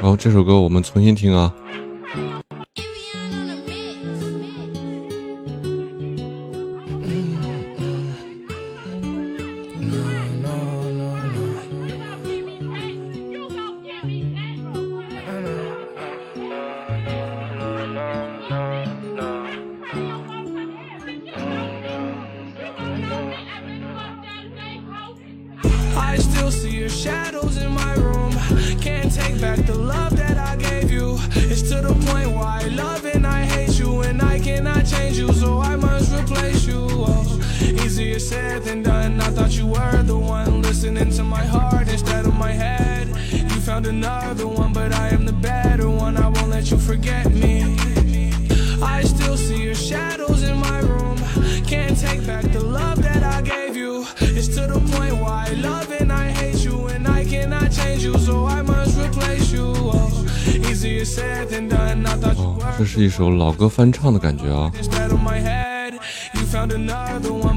然后这首歌我们重新听啊。easier said than done. I thought you were the one listening to my heart instead of my head. You found another one, but I am the better one. I won't let you forget me. I still see your shadows in my room. Can't take back the love that I gave you. It's to the point why I love and I hate you, and I cannot change you, so I must replace you. Oh, easier said than done. I thought you 哦， were 这是一首老歌翻唱的感觉啊， instead of my head. You found another one,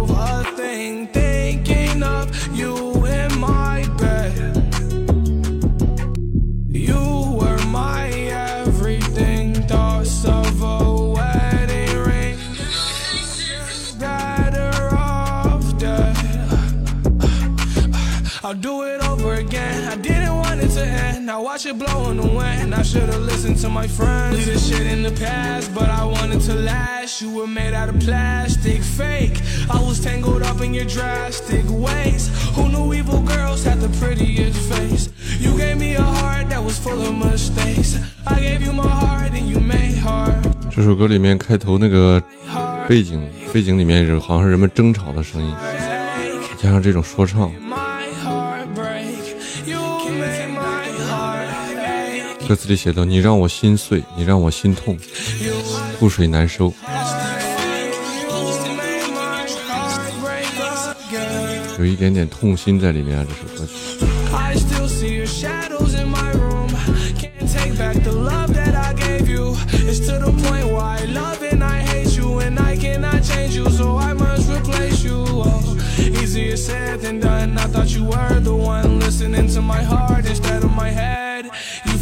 I'll do it over again. I didn't want it to end. Now watch it blow in the wind. I should've listened to my friends. Leave this shit in the past, but I wanted to last. You were made out of plastic, fake. I was tangled up in your drastic ways. Who knew evil girls had the prettiest face? You gave me a heart that was full of mistakes. I gave you my heart and you made heart. 这首歌里面开头那个背景，背景里面是好像是人们争吵的声音， Take 加上这种说唱， 歌词里写道：“你让我心碎，你让我心痛，覆水难收。”有一点点痛心在里面啊，这首歌曲。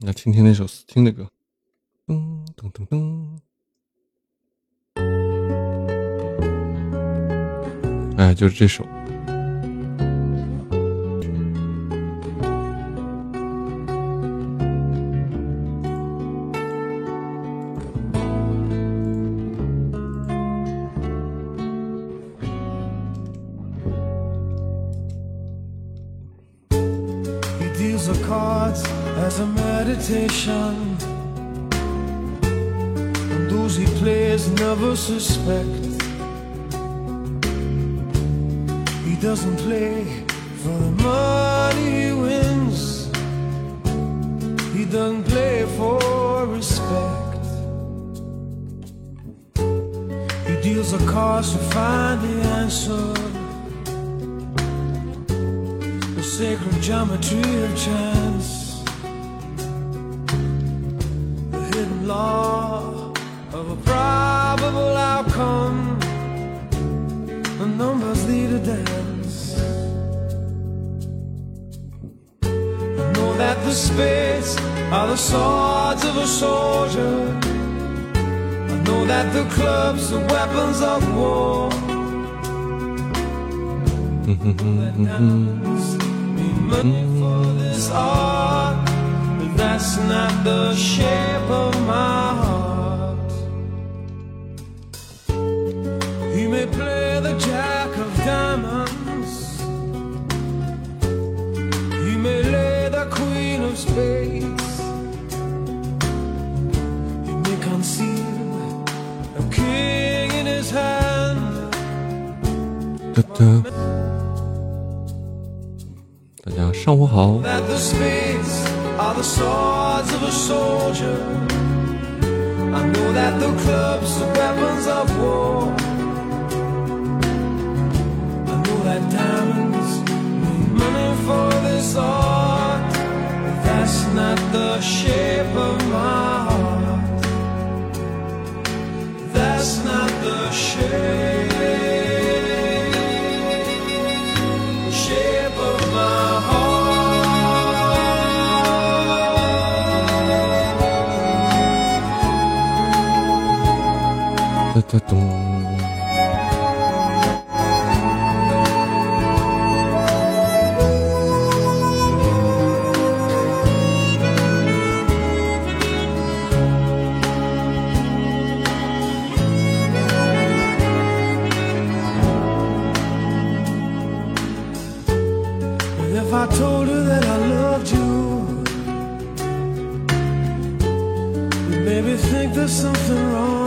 来听听那首斯汀的歌，噔噔噔噔。哎，就是这首。Meditation. And those he plays never suspect. He doesn't play for the money he wins. He doesn't play for respect. He deals the cards to find the answer. The sacred geometry of chance. Law of a probable outcome. The numbers lead a dance. I know that the spades are the swords of a soldier. I know that the clubs are weapons of war. that diamonds mean money for this art, but that's not the shape of my heart. He may play the jack of diamonds. He may lay the queen of spades. He may conceal a king in his hand. 哒哒，大家上午好， That the spades The swords of a soldier. I know that the clubs are weapons of war. I know that diamonds mean money for this art. But that's not the shape of my heart. That's not the. Shape think there's something wrong.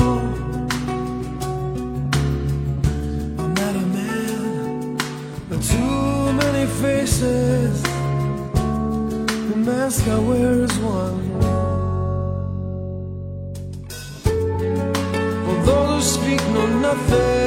Faces. The mask I wear is one. For those who speak know nothing.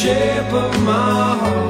shape of my heart.